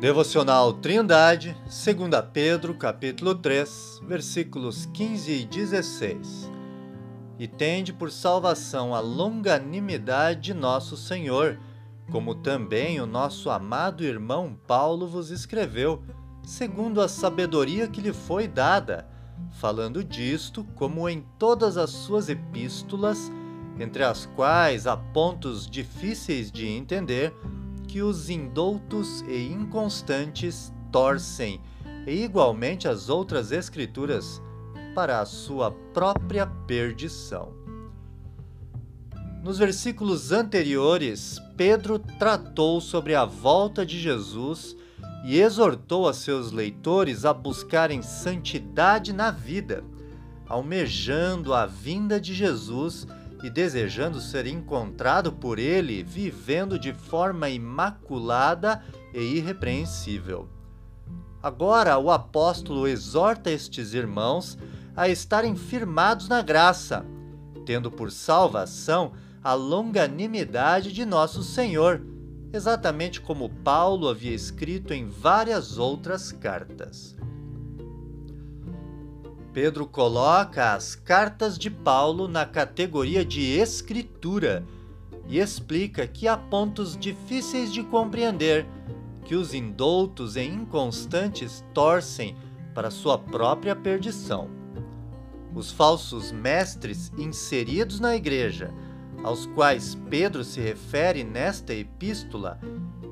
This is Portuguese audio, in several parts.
Devocional Trindade, 2 Pedro, capítulo 3, versículos 15 e 16. E tende por salvação a longanimidade de nosso Senhor, como também o nosso amado irmão Paulo vos escreveu, segundo a sabedoria que lhe foi dada, falando disto, como em todas as suas epístolas, entre as quais há pontos difíceis de entender, que os indoutos e inconstantes torcem, e igualmente as outras Escrituras, para a sua própria perdição. Nos versículos anteriores, Pedro tratou sobre a volta de Jesus e exortou a seus leitores a buscarem santidade na vida, almejando a vinda de Jesus e desejando ser encontrado por ele vivendo de forma imaculada e irrepreensível. Agora o apóstolo exorta estes irmãos a estarem firmados na graça, tendo por salvação a longanimidade de nosso Senhor, exatamente como Paulo havia escrito em várias outras cartas. Pedro coloca as cartas de Paulo na categoria de escritura e explica que há pontos difíceis de compreender, que os indoutos e inconstantes torcem para sua própria perdição. Os falsos mestres inseridos na igreja, aos quais Pedro se refere nesta epístola,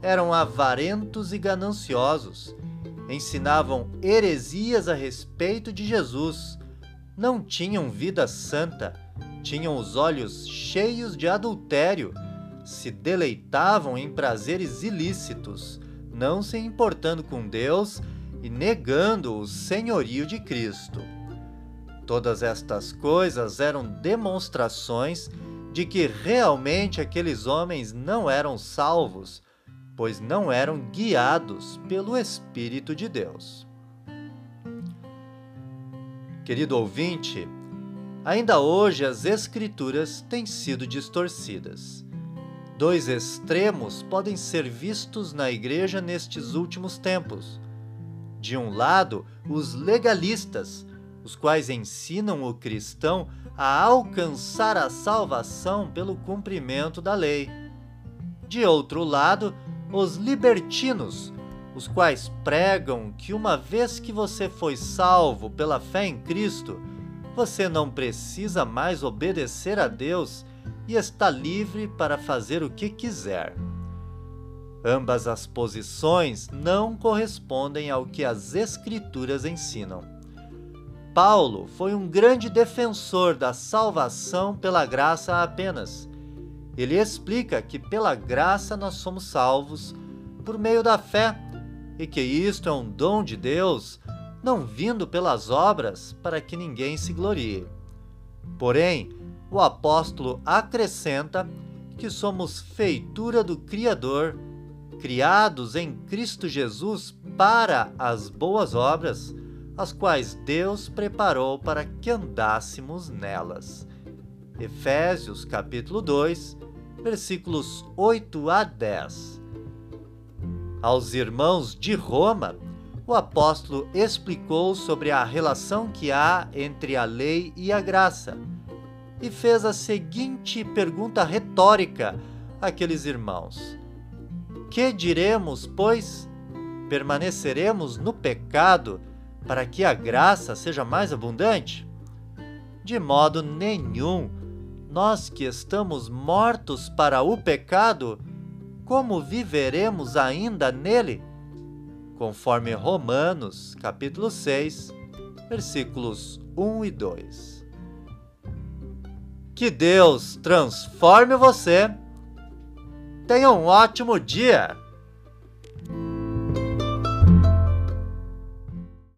eram avarentos e gananciosos ensinavam heresias a respeito de Jesus, não tinham vida santa, tinham os olhos cheios de adultério, se deleitavam em prazeres ilícitos, não se importando com Deus e negando o senhorio de Cristo. Todas estas coisas eram demonstrações de que realmente aqueles homens não eram salvos pois não eram guiados pelo Espírito de Deus. Querido ouvinte, ainda hoje as Escrituras têm sido distorcidas. Dois extremos podem ser vistos na igreja nestes últimos tempos. De um lado, os legalistas, os quais ensinam o cristão a alcançar a salvação pelo cumprimento da lei. De outro lado, os libertinos, os quais pregam que uma vez que você foi salvo pela fé em Cristo, você não precisa mais obedecer a Deus e está livre para fazer o que quiser. Ambas as posições não correspondem ao que as Escrituras ensinam. Paulo foi um grande defensor da salvação pela graça apenas ele explica que pela graça nós somos salvos por meio da fé e que isto é um dom de Deus, não vindo pelas obras para que ninguém se glorie. Porém, o apóstolo acrescenta que somos feitura do Criador, criados em Cristo Jesus para as boas obras, as quais Deus preparou para que andássemos nelas. Efésios capítulo 2, versículos 8 a 10. Aos irmãos de Roma, o apóstolo explicou sobre a relação que há entre a lei e a graça e fez a seguinte pergunta retórica àqueles irmãos: Que diremos, pois? Permaneceremos no pecado para que a graça seja mais abundante? De modo nenhum nós que estamos mortos para o pecado, como viveremos ainda nele? Conforme Romanos, capítulo 6, versículos 1 e 2. Que Deus transforme você. Tenha um ótimo dia!